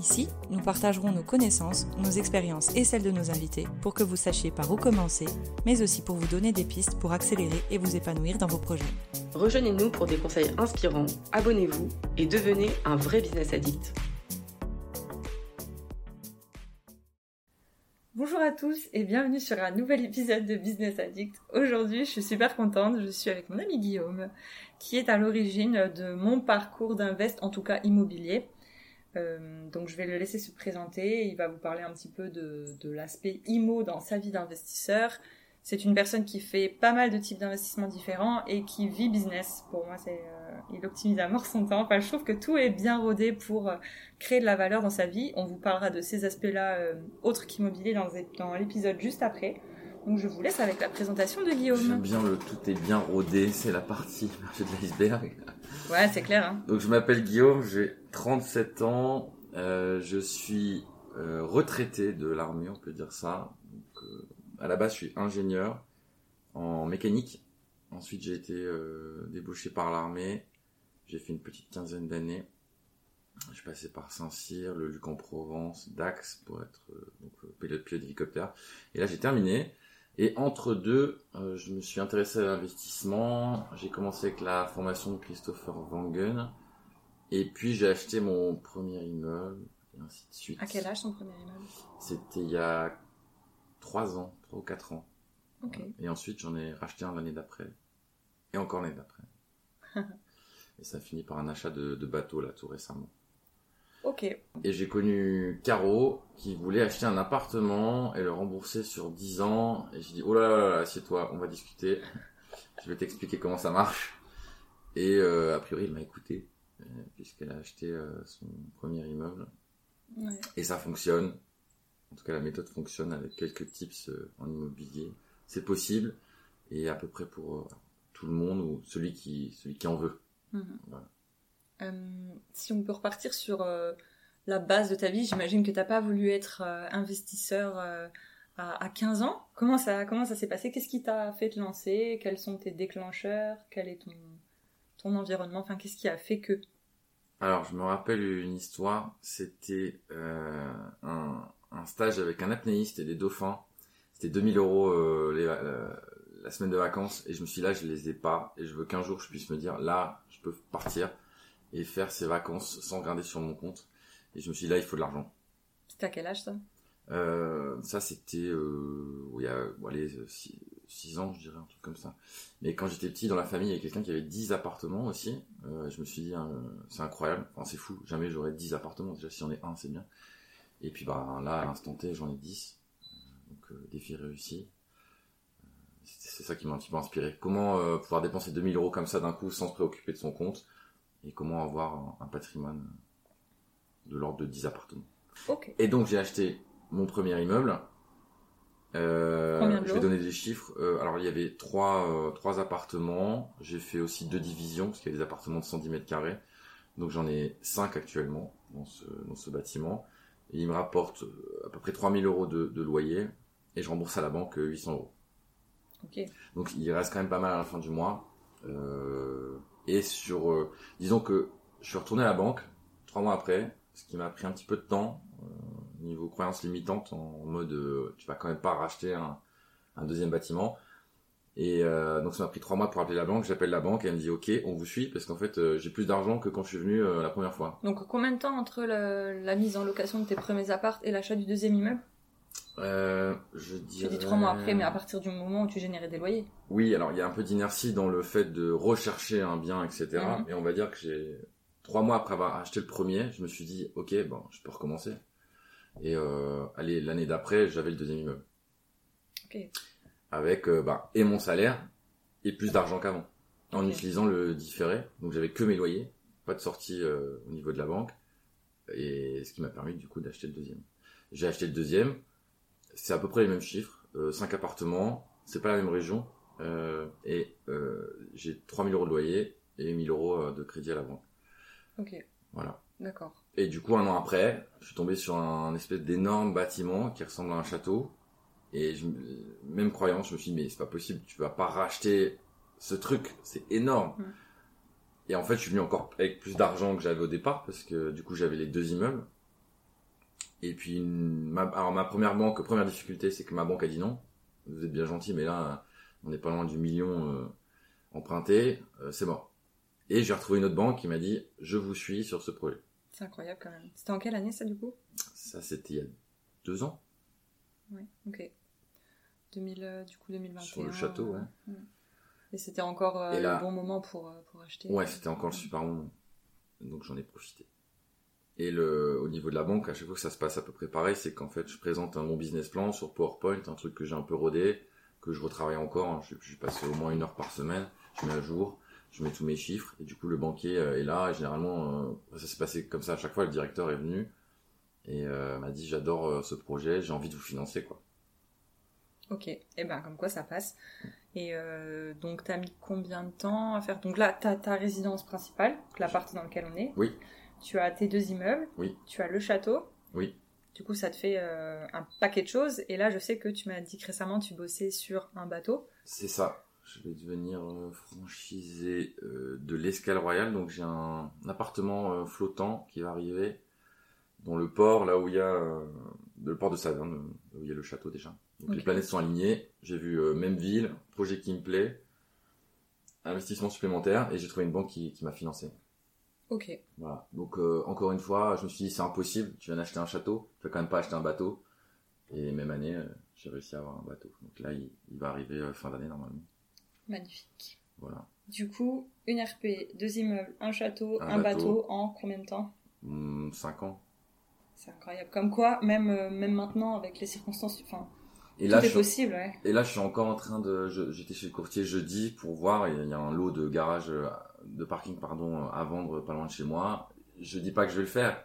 Ici, nous partagerons nos connaissances, nos expériences et celles de nos invités pour que vous sachiez par où commencer, mais aussi pour vous donner des pistes pour accélérer et vous épanouir dans vos projets. Rejoignez-nous pour des conseils inspirants, abonnez-vous et devenez un vrai business addict. Bonjour à tous et bienvenue sur un nouvel épisode de Business Addict. Aujourd'hui, je suis super contente, je suis avec mon ami Guillaume, qui est à l'origine de mon parcours d'invest, en tout cas immobilier. Euh, donc je vais le laisser se présenter, il va vous parler un petit peu de, de l'aspect IMO dans sa vie d'investisseur. C'est une personne qui fait pas mal de types d'investissements différents et qui vit business. Pour moi, c'est euh, il optimise à mort son temps. Enfin, je trouve que tout est bien rodé pour euh, créer de la valeur dans sa vie. On vous parlera de ces aspects-là autres qu'immobilier dans, dans l'épisode juste après. Donc je vous laisse avec la présentation de Guillaume. J'aime bien le tout est bien rodé, c'est la partie marché de l'iceberg. Ouais, c'est clair. Hein. Donc je m'appelle Guillaume, j'ai 37 ans, euh, je suis euh, retraité de l'armée, on peut dire ça. Donc, euh, à la base, je suis ingénieur en mécanique. Ensuite, j'ai été débauché par l'armée. J'ai fait une petite quinzaine d'années. Je suis passé par Saint-Cyr, le Luc en Provence, Dax pour être donc, pilote, pilote d'hélicoptère. Et là, j'ai terminé. Et entre deux, euh, je me suis intéressé à l'investissement. J'ai commencé avec la formation de Christopher Wangen. Et puis j'ai acheté mon premier immeuble, et ainsi de suite. À quel âge ton premier immeuble? C'était il y a 3 ans, 3 ou 4 ans. Et ensuite j'en ai racheté un l'année d'après. Et encore l'année d'après. et ça a fini par un achat de, de bateau là tout récemment. Ok. Et j'ai connu Caro qui voulait acheter un appartement et le rembourser sur 10 ans. Et j'ai dit, oh là là là, assieds-toi, on va discuter. Je vais t'expliquer comment ça marche. Et euh, a priori, il m'a écouté, euh, puisqu'elle a acheté euh, son premier immeuble. Ouais. Et ça fonctionne. En tout cas, la méthode fonctionne avec quelques tips euh, en immobilier. C'est possible. Et à peu près pour tout le monde ou celui qui, celui qui en veut. Mhm. Voilà. Euh, si on peut repartir sur euh, la base de ta vie, j'imagine que t'as pas voulu être euh, investisseur à, à 15 ans. Comment ça, comment ça s'est passé? Qu'est-ce qui t'a fait te lancer? Quels sont tes déclencheurs? Quel est ton, environnement? Enfin, qu'est-ce qui a fait que? Alors, je me rappelle une histoire. C'était un, stage avec un apnéiste et des dauphins. C'était 2000 euros la semaine de vacances. Et je me suis dit, là, je les ai pas. Et je veux qu'un jour, je puisse me dire, là, je peux partir et faire ces vacances sans regarder sur mon compte. Et je me suis dit, là, il faut de l'argent. C'était à quel âge ça? Euh, ça, c'était euh, il y a bon, allez, 6 ans, je dirais, un truc comme ça. Mais quand j'étais petit, dans la famille, il y avait quelqu'un qui avait 10 appartements aussi. Euh, je me suis dit, hein, c'est incroyable, enfin, c'est fou, jamais j'aurais 10 appartements. Déjà, si j'en ai un, c'est bien. Et puis, bah, là, à l'instant T, j'en ai 10. Euh, donc, euh, défi réussi. Euh, C'est ça qui m'a un petit peu inspiré. Comment euh, pouvoir dépenser 2000 euros comme ça d'un coup sans se préoccuper de son compte? Et comment avoir un, patrimoine de l'ordre de 10 appartements. Et donc j'ai acheté mon premier immeuble. Euh, je vais donner des chiffres. Euh, alors il y avait trois, euh, trois appartements. J'ai fait aussi deux divisions parce qu'il y a des appartements de 110 mètres carrés. Donc j'en ai cinq actuellement dans ce, dans ce bâtiment. Et il me rapporte euh, à peu près 3000 euros de, de loyer et je rembourse à la banque euh, 800 euros. Ok. Donc il reste quand même pas mal à la fin du mois. Euh, et sur, euh, disons que je suis retourné à la banque trois mois après, ce qui m'a pris un petit peu de temps euh, niveau croyances limitantes en mode euh, tu vas quand même pas racheter un, deuxième bâtiment. Et euh, donc ça m'a pris trois mois pour appeler la banque. J'appelle la banque et elle me dit ok, on vous suit parce qu'en fait j'ai plus d'argent que quand je suis venu la première fois. Donc, combien de temps entre la mise en location de tes premiers apparts et l'achat du deuxième immeuble? Euh, je Tu dis trois mois après, mais à partir du moment où tu générais des loyers. Oui, alors il y a un peu d'inertie dans le fait de rechercher un bien, etc. Mhm. Et on va dire que j'ai trois mois après avoir acheté le premier, je me suis dit ok, bon, je peux recommencer. Et euh, allez, l'année d'après, j'avais le deuxième immeuble avec euh, bah, et mon salaire et plus d'argent qu'avant, en utilisant le différé. Donc j'avais que mes loyers, pas de sortie euh, au niveau de la banque, et ce qui m'a permis du coup d'acheter le deuxième. J'ai acheté le deuxième, c'est à peu près les mêmes chiffres, euh, 5 appartements, c'est pas la même région, euh, et euh, j'ai 3000 euros de loyer et 1000 euros euh, de crédit à la banque. Ok. Voilà. D'accord. Et du coup, un an après, je suis tombé sur un, espèce d'énorme bâtiment qui ressemble à un château. Et je, même croyance, je me suis dit, mais c'est pas possible, tu vas pas racheter ce truc, c'est énorme. Mm. Et en fait, je suis venu encore avec plus d'argent que j'avais au départ, parce que du coup, j'avais les deux immeubles. Et puis, ma, alors ma première banque, première difficulté, c'est que ma banque a dit non. Vous êtes bien gentil, mais là, on n'est pas loin du million euh, emprunté, euh, c'est mort. Et j'ai retrouvé une autre banque qui m'a dit, je vous suis sur ce projet. C'est incroyable quand même. C'était en quelle année ça du coup? Ça, c'était il y a deux ans. Oui, ok. 2000, euh, du coup 2021. Sur le château, ouais. ouais. Et c'était encore Et là- le bon moment pour, pour acheter? Ouais, c'était encore le super moment. Donc j'en ai profité. Et le, au niveau de la banque, à chaque fois que ça se passe à peu près pareil, c'est qu'en fait, je présente un bon business plan sur PowerPoint, un truc que j'ai un peu rodé, que je retravaille encore. hein. Je, je passe au moins une heure par semaine, je mets à jour, je mets tous mes chiffres, et du coup, le banquier euh, est là. Et généralement, euh, ça s'est passé comme ça à chaque fois. Le directeur est venu et euh, m'a dit J'adore ce projet, j'ai envie de vous financer, quoi. Ok, et ben comme quoi ça passe. Et euh, donc t'as mis combien de temps à faire? Donc là, t'as ta résidence principale, la partie dans laquelle on est. Oui. Tu as tes deux immeubles. Oui. Tu as le château. Oui. Du coup, ça te fait euh, un paquet de choses. Et là, je sais que tu m'as dit que récemment, tu bossais sur un bateau. C'est ça. Je vais devenir euh, franchisé euh, de l'Escale Royale. Donc j'ai un, un appartement flottant qui va arriver dans le port, là où il y a le port de Saverne, où il y a le château déjà. Donc les planètes sont alignées. J'ai vu même ville, projet qui me plaît, investissement supplémentaire, et j'ai trouvé une banque qui, qui m'a financé. Ok. Voilà. Donc euh, encore une fois, je me suis dit c'est impossible. Tu viens d'acheter un château, tu vas quand même pas acheter un bateau. Et même année, euh, j'ai réussi à avoir un bateau. Donc là, il, il va arriver euh, fin d'année normalement. Magnifique. Voilà. Du coup, une RP, deux immeubles, un château, Un un, bateau. bateau. en combien de temps? 5 ans. C'est incroyable. Comme quoi, même, même maintenant, avec les circonstances, enfin, Et tout là, est je, possible, ouais. et là, je suis encore en train de. J'étais chez le courtier jeudi pour voir. Il y a un lot de garage, euh, de parking, pardon, à vendre pas loin de chez moi. Je dis pas que je vais le faire.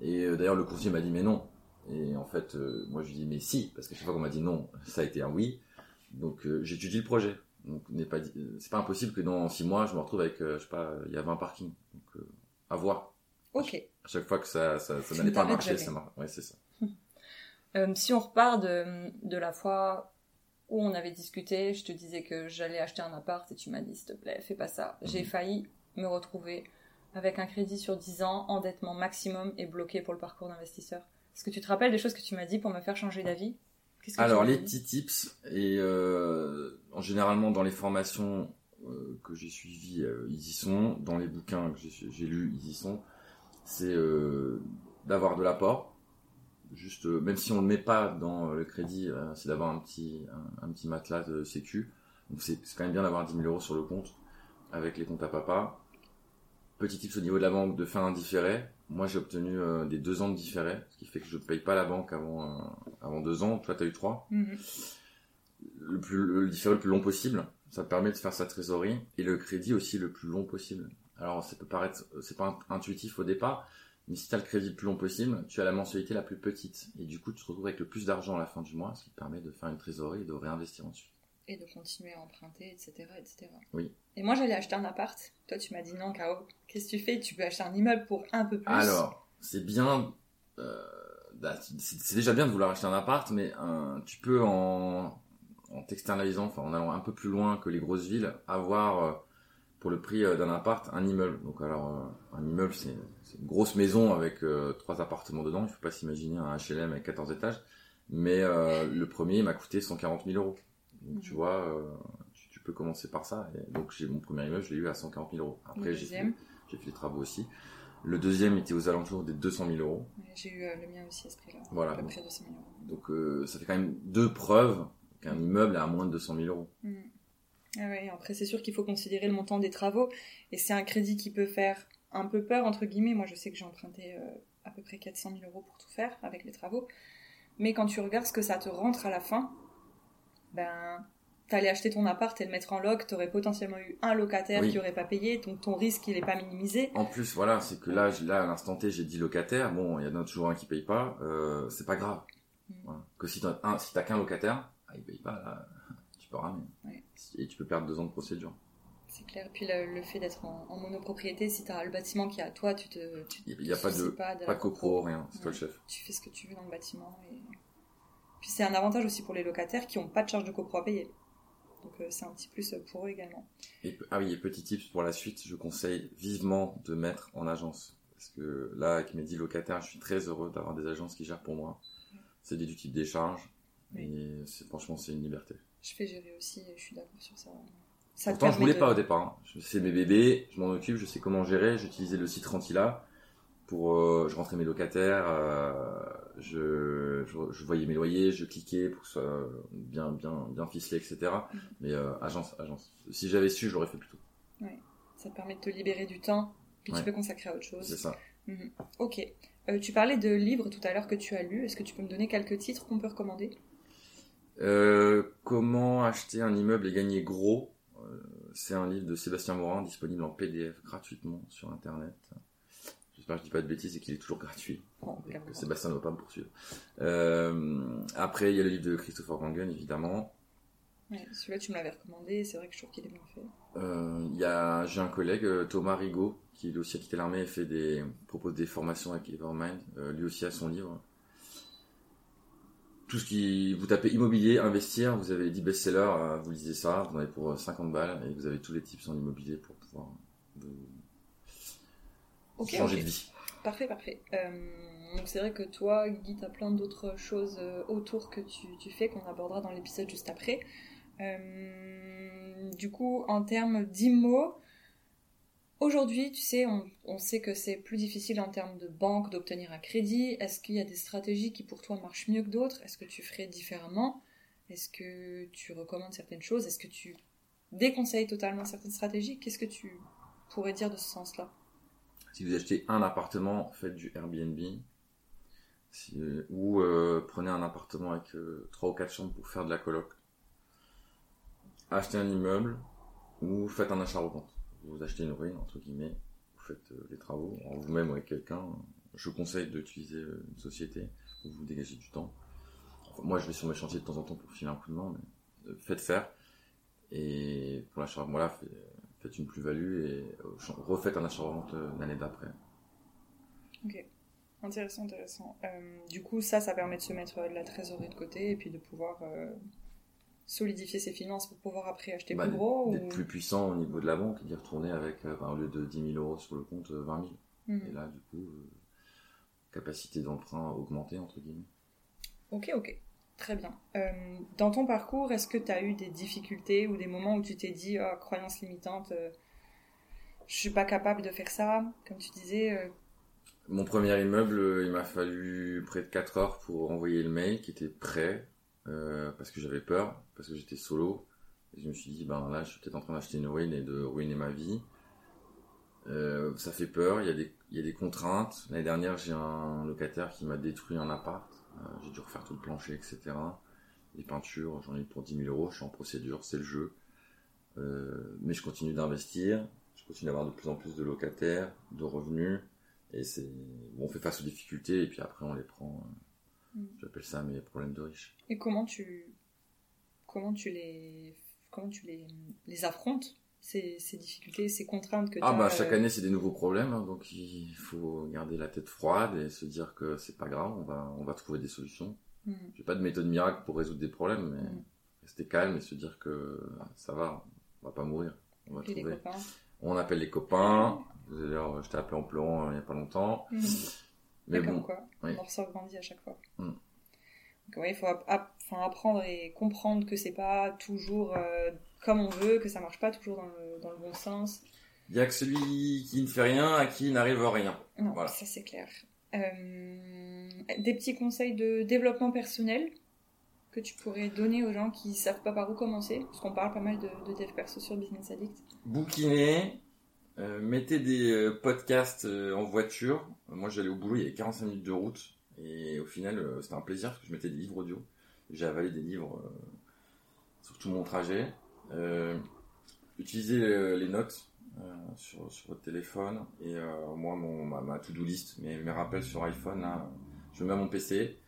Et euh, d'ailleurs, le courtier m'a dit mais non. Et en fait, euh, moi, je lui dis mais si, parce que chaque fois qu'on m'a dit non, ça a été un oui. Donc, euh, j'étudie le projet. Donc, n'est pas, euh, c'est pas impossible que dans 6 mois, je me retrouve avec, euh, je sais pas, il y a 20 parkings. Donc, euh, à voir. Ok. À chaque fois que ça, ça, ça n'allait pas marcher, jamais. ça marche. Ouais, c'est ça. Euh, si on repart de, de la fois où on avait discuté, je te disais que j'allais acheter un appart et tu m'as dit s'il te plaît, fais pas ça. J'ai Mhm. failli me retrouver avec un crédit sur 10 ans, endettement maximum et bloqué pour le parcours d'investisseur. Est-ce que tu te rappelles des choses que tu m'as dit pour me faire changer d'avis? Alors les petits tips et euh, en généralement dans les formations euh, que j'ai suivies, euh, ils y sont. Dans les bouquins que j'ai j'ai lus, ils y sont. C'est d'avoir de l'apport. Juste, euh, même si on le met pas dans euh, le crédit, euh, c'est d'avoir un petit un, un petit matelas de sécu. Donc c'est quand même bien d'avoir 10 000 euros sur le compte avec les comptes à papa. Petit tips au niveau de la banque de faire un différé. Moi j'ai obtenu euh, des deux ans de différé, ce qui fait que je ne paye pas la banque avant euh, avant deux ans. Toi t'as eu trois Mhm. le plus le différé le plus long possible. Ça te permet de faire sa trésorerie et le crédit aussi le plus long possible. Alors ça peut paraître c'est pas intuitif au départ, mais si tu as le crédit le plus long possible, tu as la mensualité la plus petite et du coup tu te retrouves avec le plus d'argent à la fin du mois, ce qui te permet de faire une trésorerie et de réinvestir ensuite. Et de continuer à emprunter, etc. etc. Oui. Et moi j'allais acheter un appart. Toi tu m'as dit non, Caro. Qu'est-ce que tu fais? Tu peux acheter un immeuble pour un peu plus? Alors, c'est bien euh, bah, c'est déjà bien de vouloir acheter un appart, mais un- tu peux en en t'externalisant, enfin en allant un peu plus loin que les grosses villes, avoir euh, pour le prix euh, d'un appart un immeuble. Donc alors euh, un immeuble c'est une grosse maison avec euh, trois appartements dedans. Il faut pas s'imaginer un HLM avec 14 étages. Mais euh, le premier m'a coûté 140 000 euros. Donc tu Mhm. vois, euh, tu, tu peux commencer par ça. Et donc j'ai mon premier immeuble, je l'ai eu à 140 000 euros. Le Après j'ai fait, deuxième j'ai fait les travaux aussi. Le deuxième était aux alentours des 200 000 euros. J'ai eu le mien aussi à ce prix-là. Voilà. À peu près 200 000 euros. Donc ça fait quand même deux preuves qu'un immeuble est à moins de 200 000 euros. Mm. Ah ouais, après c'est sûr qu'il faut considérer le montant des travaux et c'est un crédit qui peut faire un peu peur entre guillemets. Moi je sais que j'ai emprunté euh, à peu près 400 000 euros pour tout faire avec les travaux, mais quand tu regardes ce que ça te rentre à la fin, ben t'allais acheter ton appart et le mettre en loc, t'aurais potentiellement eu un locataire Oui. qui aurait pas payé, donc ton risque il est pas minimisé. En plus, voilà, c'est que là, là à l'instant T, j'ai 10 locataires. Bon, il y en a toujours un qui paye pas. Euh, c'est pas grave. Mm. Voilà. Que si t'as si qu'un locataire, ah, il paye pas, là, tu peux ramener. Ouais. Et tu peux perdre deux ans de procédure. C'est clair. Puis le, le fait d'être en, en monopropriété, si tu as le bâtiment qui est à toi, tu te. Il n'y a pas de, pas, de pas de copro, rien. C'est toi le Ouais. chef. Tu fais ce que tu veux dans le bâtiment. Et... Puis c'est un avantage aussi pour les locataires qui n'ont pas de charge de copro à payer. Donc euh, c'est un petit plus pour eux également. Et, ah oui, et petit tips pour la suite, je conseille vivement de mettre en agence. Parce que là, avec mes 10 locataires, je suis très heureux d'avoir des agences qui gèrent pour moi. C'est des du type d'échange. Et c'est, franchement, c'est une liberté. Je fais gérer aussi, et je suis d'accord sur ça. ça Pourtant, je voulais de- pas au départ. hein. Je- C'est mes bébés, je m'en occupe, je sais comment gérer. J'utilisais le site Rentila pour, euh, je rentrais mes locataires, euh, je, je, je voyais mes loyers, je cliquais pour que ce soit bien, bien, bien ficelé, etc. Mhm. Mais euh, agence, agence. Si j'avais su, je l'aurais fait plus tôt. Ça te permet de te libérer du temps que Ouais. tu peux consacrer à autre chose. C'est ça. Ok. Euh, tu parlais de livres tout à l'heure que tu as lus. Est-ce que tu peux me donner quelques titres qu'on peut recommander? Comment acheter un immeuble et gagner gros Euh, C'est un livre de Sébastien Morin disponible en PDF gratuitement sur Internet. J'espère que je dis pas de bêtises et qu'il est toujours gratuit. Bon, que Sébastien ne va pas me poursuivre. Euh, après, il y a le livre de Christopher Wangen, évidemment. Ouais, Celui-là, tu me l'avais recommandé. et C'est vrai que je trouve qu'il est bien fait. Euh, j'ai un collègue, Thomas Rigaud, qui lui aussi a quitté l'armée et fait des, propose des formations avec Evermind. Euh, lui aussi a son livre. Tout ce qui, vous tapez immobilier, investir, vous avez 10 best-sellers, euh, vous lisez ça, vous en avez pour euh, 50 balles et vous avez tous les tips en immobilier pour pouvoir vous changer de vie. Parfait, parfait. Euh, donc c'est vrai que toi, Guy, t'as plein d'autres choses euh, autour que tu, tu fais qu'on abordera dans l'épisode juste après. Euh, du coup, en termes d'IMO, aujourd'hui, tu sais, on, sait que c'est plus difficile en termes de banque d'obtenir un crédit. Est-ce qu'il y a des stratégies qui pour toi marchent mieux que d'autres? Est-ce que tu ferais différemment? Est-ce que tu recommandes certaines choses? Est-ce que tu déconseilles totalement certaines stratégies? Qu'est-ce que tu pourrais dire de ce sens-là? Si vous achetez un appartement, faites du Airbnb. Euh, ou euh, prenez un appartement avec euh, trois ou quatre chambres pour faire de la coloc. Achetez un immeuble ou faites un achat-revente. Vous achetez une ruine, entre guillemets, vous faites euh, les travaux, en vous-même ou avec quelqu'un. Je conseille d'utiliser euh, une société pour vous dégager du temps. Moi, je vais sur mes chantiers de temps en temps pour filer un coup de main, mais euh, faites faire. Et pour l'achat, voilà, fait- faites une plus-value et refaites un achat-revente l'année d'après. Intéressant, intéressant. Euh, du coup, ça, ça permet de se mettre de la trésorerie de côté et puis de pouvoir solidifier ses finances pour pouvoir après acheter Bah, plus gros d'être ou... plus puissant au niveau de la banque, d'y retourner avec, euh, bah, au lieu de 10 000 euros sur le compte, euh, 20 000. Mhm. Et là, du coup, euh, capacité d'emprunt augmentée, entre guillemets. Ok, ok. Très bien. Euh, dans ton parcours, est-ce que tu as eu des difficultés ou des moments où tu t'es dit, oh, croyance limitante, euh, je suis pas capable de faire ça? Comme tu disais, euh, Mon premier immeuble, euh, il m'a fallu près de 4 heures pour envoyer le mail qui était prêt, euh, parce que j'avais peur, parce que j'étais solo. Et je me suis dit, ben là, je suis peut-être en train d'acheter une ruine et de ruiner ma vie. Euh, ça fait peur, il y, a des, contraintes. L'année dernière, j'ai un locataire qui m'a détruit un appart. Euh, j'ai dû refaire tout le plancher, etc. Les peintures, j'en ai pour 10 000 euros. Je suis en procédure, c'est le jeu. Mais je continue d'investir. Je continue d'avoir de plus en plus de locataires, de revenus. Et c'est, on fait face aux difficultés et puis après on les prend. Euh, Mm. J'appelle ça mes problèmes de riches. et comment tu, comment tu les, comment tu les, les affrontes ces, ces difficultés, ces contraintes que tu Ah as bah chaque année c'est des nouveaux problèmes, hein, donc il faut garder la tête froide et se dire que c'est pas grave, on va, on va trouver des solutions. Mhm. J'ai pas de méthode miracle pour résoudre des problèmes, mais Mhm. rester calme et se dire que ah, ça va, on va pas mourir. On va Et trouver. copains. On appelle les copains. D'ailleurs, je t'ai appelé en pleurant euh, il y a pas longtemps. Mhm. Mais bon, quoi, on en ressort grandi à chaque fois. Mm. Donc, ouais, il faut app- apprendre et comprendre que c'est pas toujours euh, comme on veut, que ça marche pas toujours dans le, dans le bon sens. il y a que celui qui ne fait rien à qui n'arrive rien. Non, Voilà. ça c'est clair. Euh, des petits conseils de développement personnel que tu pourrais donner aux gens qui savent pas par où commencer, parce qu'on parle pas mal de, de dev perso sur Business Addict. Bouquiner, euh, mettez des euh, podcasts euh, en voiture. Moi, j'allais au boulot, il y avait 45 minutes de route. Et au final, c'était un plaisir parce que je mettais des livres audio. J'ai avalé des livres sur tout mon trajet. Utilisez les notes sur, votre téléphone. Et moi, mon, ma, to-do list, mes, rappels sur iPhone, je mets à mon PC.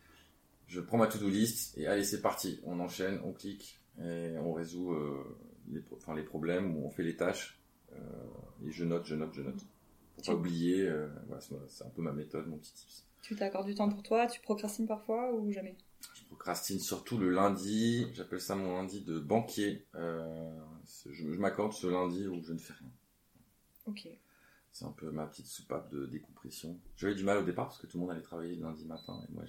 Je prends ma to-do list et allez, c'est parti. On enchaîne, on clique et on résout les, enfin, les problèmes, où on fait les tâches, et je note, je note, je note. Pour pas oublier, voilà, c'est un peu ma méthode, mon petit tips. Tu t'accordes du temps pour toi Tu procrastines parfois ou jamais? Je procrastine surtout le lundi. J'appelle ça mon lundi de banquier. Euh, je, m'accorde ce lundi où je ne fais rien. Ok. C'est un peu ma petite soupape de décompression. J'avais du mal au départ parce que tout le monde allait travailler le lundi matin. Et moi,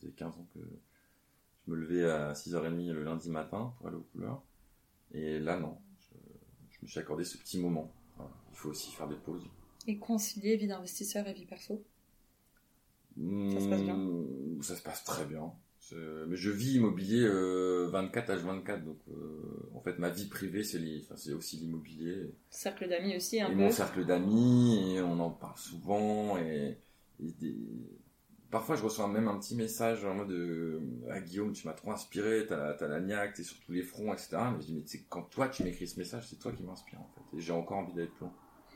j'ai 15 ans que je me levais à 6h30 le lundi matin pour aller aux couleurs. Et là, non. Me suis accordé ce petit moment. Il faut aussi faire des pauses. Et concilier vie d'investisseur et vie perso? Ça se passe bien hmm, Ça se passe très bien. Mais je vis immobilier 24 h 24, donc euh, en fait ma vie privée c'est enfin, aussi l'immobilier. Cercle d'amis aussi un et peu. Mon cercle d'amis, on en parle souvent et, parfois je reçois même un petit message en mode euh, ah, Guillaume tu m'as trop inspiré, t'as la, as la niaque, t'es sur tous les fronts, etc. Mais je dis mais c'est quand toi tu m'écris ce message, c'est toi qui m'inspire en fait. Et j'ai encore envie d'être plus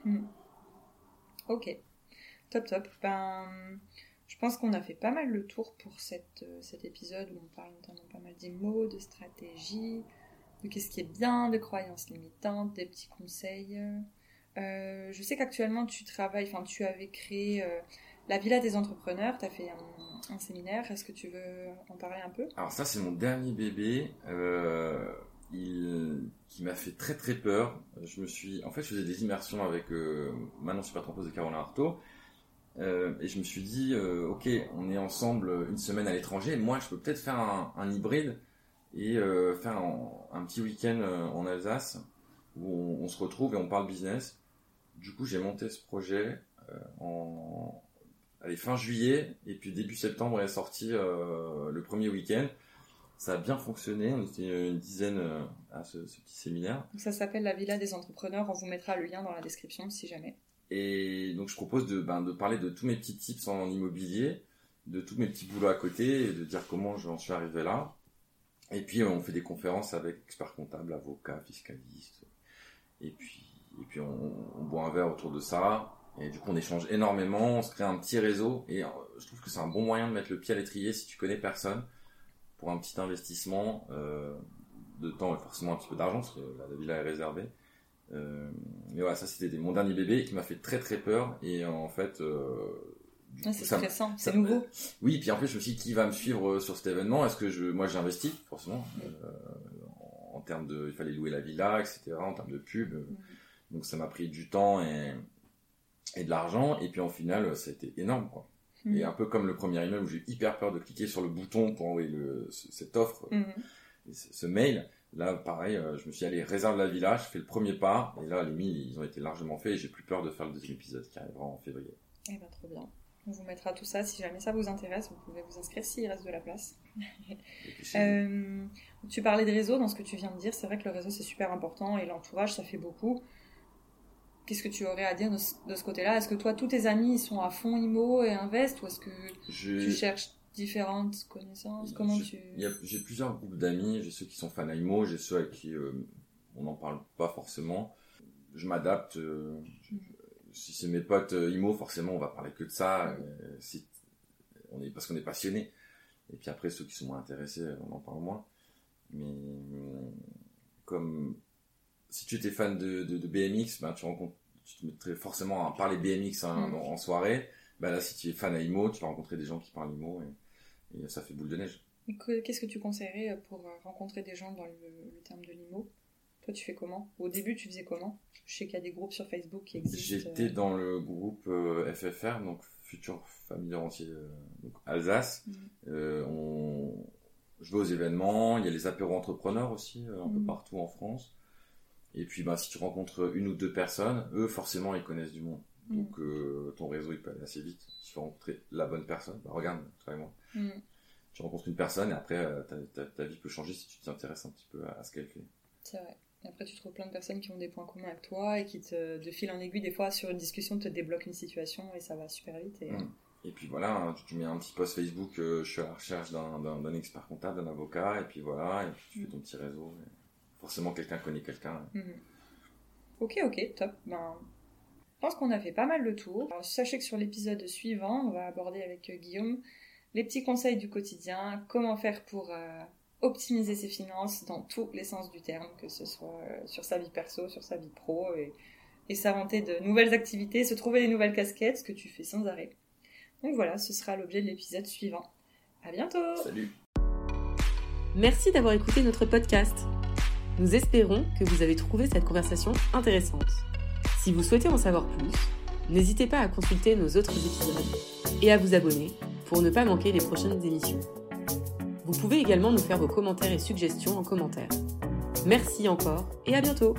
hmm. Ok, top top. Ben je pense qu'on a fait pas mal le tour pour euh, cet épisode où on parle notamment pas mal d'IMO, de stratégie, de qu'est-ce qui est bien, de croyances limitantes, des petits conseils. Euh, je sais qu'actuellement tu travailles, enfin tu avais créé la Villa des entrepreneurs, tu as fait un, séminaire, est-ce que tu veux en parler un peu? Alors ça c'est mon dernier bébé, il, qui m'a fait très très peur. Je me suis, en fait je faisais des immersions avec Manon Super de Caroline Artaud, euh, et je me suis dit, euh, ok, on est ensemble une semaine à l'étranger. Moi, je peux peut-être faire un, hybride et euh, faire un, petit week-end en Alsace où on, se retrouve et on parle business. Du coup, j'ai monté ce projet en allez, fin juillet et puis début septembre est sorti le premier week-end. Ça a bien fonctionné, on était une dizaine à ce, ce petit séminaire. Ça s'appelle la Villa des entrepreneurs, on vous mettra le lien dans la description si jamais. Et donc je propose de, ben, de parler de tous mes petits tips en immobilier, de tous mes petits boulots à côté, et de dire comment j'en suis arrivé là. Et puis on fait des conférences avec experts comptables, avocats, fiscalistes. Et puis, et puis on, boit un verre autour de ça. Et du coup on échange énormément, on se crée un petit réseau. Et euh, je trouve que c'est un bon moyen de mettre le pied à l'étrier si tu connais personne pour un petit investissement euh, de temps et forcément un petit peu d'argent parce que la villa est réservée. Euh, mais voilà, ça c'était mon dernier bébé qui m'a fait très très peur et en fait. Euh, c'est stressant, c'est nouveau. Oui, puis en fait je me suis dit qui va me suivre sur cet événement? Est-ce que je, moi j'ai investi forcément en, termes de, il fallait louer la villa, etc. En termes de pub, donc ça m'a pris du temps et et de l'argent et puis en final ça a été énorme quoi. Et un peu comme le premier email où j'ai hyper peur de cliquer sur le bouton pour envoyer le, cette offre, ce mail. Là, pareil, euh, je me suis allé réserve la villa, je fais le premier pas, et là, les mille, ils ont été largement faits, et j'ai plus peur de faire le deuxième épisode qui arrivera en février. Eh ben, trop bien. On vous mettra tout ça, si jamais ça vous intéresse, vous pouvez vous inscrire s'il reste de la place. euh, tu parlais de réseau dans ce que tu viens de dire, c'est vrai que le réseau c'est super important, et l'entourage ça fait beaucoup. Qu'est-ce que tu aurais à dire de ce, côté-là? Est-ce que toi, tous tes amis, ils sont à fond IMO et Invest, ou est-ce que tu cherches différentes connaissances? Comment tu... J'ai plusieurs groupes d'amis. J'ai ceux qui sont fans IMO, j'ai ceux avec qui euh, on n'en parle pas forcément. Je m'adapte. Euh, si c'est mes potes euh, IMO, forcément, on va parler que de ça. on est, parce qu'on est passionné. Et puis après, ceux qui sont moins intéressés, on en parle moins. Mais comme si tu étais fan de, BMX, ben, tu rencontres, tu te mettrais forcément à parler BMX hein, mm. en soirée. Ben là, si tu es fan à IMO, tu vas rencontrer des gens qui parlent IMO. Et, et ça fait boule de neige. Qu'est-ce que tu conseillerais euh, pour euh, rencontrer des gens dans le, terme de l'IMO? Toi, tu fais comment? Au début, tu faisais comment? Je sais qu'il y a des groupes sur Facebook qui existent. J'étais euh. dans le groupe FFR, donc Futur Famille Rentier donc Alsace. Mm. on... Je vais aux événements, il y a les apéros entrepreneurs aussi, un peu mm. partout en France. Et puis, bah, si tu rencontres une ou deux personnes, eux, forcément, ils connaissent du monde. Mm. Donc, ton réseau, il peut aller assez vite. Si tu rencontrer la bonne personne, bah, regarde, toi et moi. Mm. Tu rencontres une personne et après, euh, ta, vie peut changer si tu t'intéresses un petit peu à, ce qu'elle fait. C'est vrai. Et après, tu trouves plein de personnes qui ont des points communs avec toi et qui, te, de fil en aiguille, des fois, sur une discussion, te débloquent une situation et ça va super vite. Et, mm. et puis voilà, hein, tu, mets un petit post Facebook, euh, je suis à la recherche d'un expert comptable, d'un avocat, et puis voilà, et puis tu fais ton petit réseau. Forcément, quelqu'un connaît quelqu'un. Mm-hmm. Ok, ok, top. Ben, je pense qu'on a fait pas mal le tour. sachez que sur l'épisode suivant, on va aborder avec euh, Guillaume les petits conseils du quotidien, comment faire pour euh, optimiser ses finances dans tous les sens du terme, que ce soit euh, sur sa vie perso, sur sa vie pro, et, et s'inventer de nouvelles activités, se trouver des nouvelles casquettes, ce que tu fais sans arrêt. Donc voilà, ce sera l'objet de l'épisode suivant. À bientôt Salut Merci d'avoir écouté notre podcast. Nous espérons que vous avez trouvé cette conversation intéressante. Si vous souhaitez en savoir plus, n'hésitez pas à consulter nos autres épisodes et à vous abonner pour ne pas manquer les prochaines émissions. Vous pouvez également nous faire vos commentaires et suggestions en commentaire. Merci encore et à bientôt